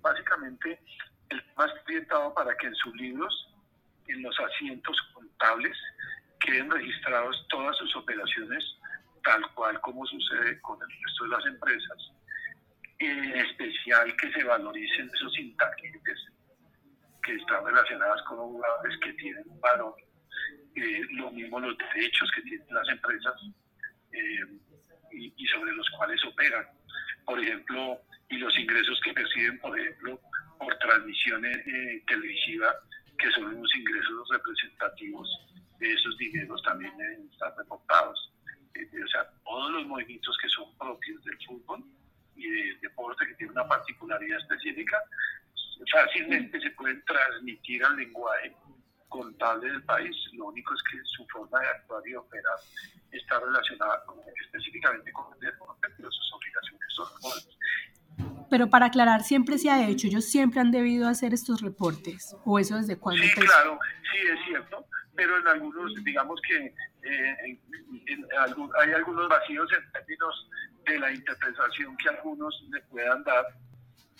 básicamente, el tema está orientado para que en sus libros, en los asientos contables, queden registrados todas sus operaciones, tal cual como sucede con el resto de las empresas, en especial que se valoricen esos intangibles que están relacionadas con jugadores que tienen un valor, eh, lo mismo los derechos que tienen las empresas eh, y sobre los cuales operan. Por ejemplo, y los ingresos que perciben, por ejemplo, por transmisiones eh, televisivas, que son unos ingresos representativos de esos dineros también deben estar reportados. o sea, todos los movimientos que son propios del fútbol y del deporte que tiene una particularidad específica, fácilmente se pueden transmitir al lenguaje contable del país. Lo único es que su forma de actuar y operar está relacionada específicamente con el deporte, pero sus obligaciones son Pero para aclarar, siempre se ha hecho, ellos siempre han debido hacer estos reportes, o eso desde cuándo? Sí, claro, sí, es cierto, pero en algunos, digamos que eh, hay algunos vacíos en términos de la interpretación que algunos le puedan dar,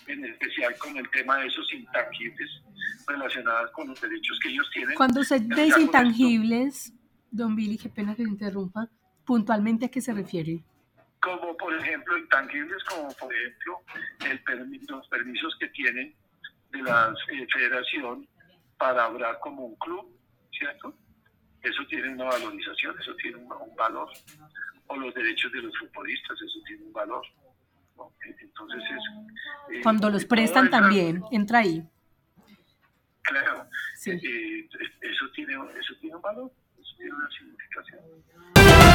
en especial con el tema de esos intangibles relacionados con los derechos que ellos tienen. Cuando se dice intangibles, don Billy, qué pena que me interrumpa, puntualmente a qué se refiere? Como por ejemplo intangibles, como por ejemplo el los permisos que tienen de la eh, federación para hablar como un club, ¿cierto? Eso tiene una valorización, eso tiene un, valor. O los derechos de los futbolistas, eso tiene un valor. Entonces es... Eh, Cuando los prestan también, entra ahí. Claro, sí. Eh, eso, tiene, eso tiene un valor, eso tiene una significación.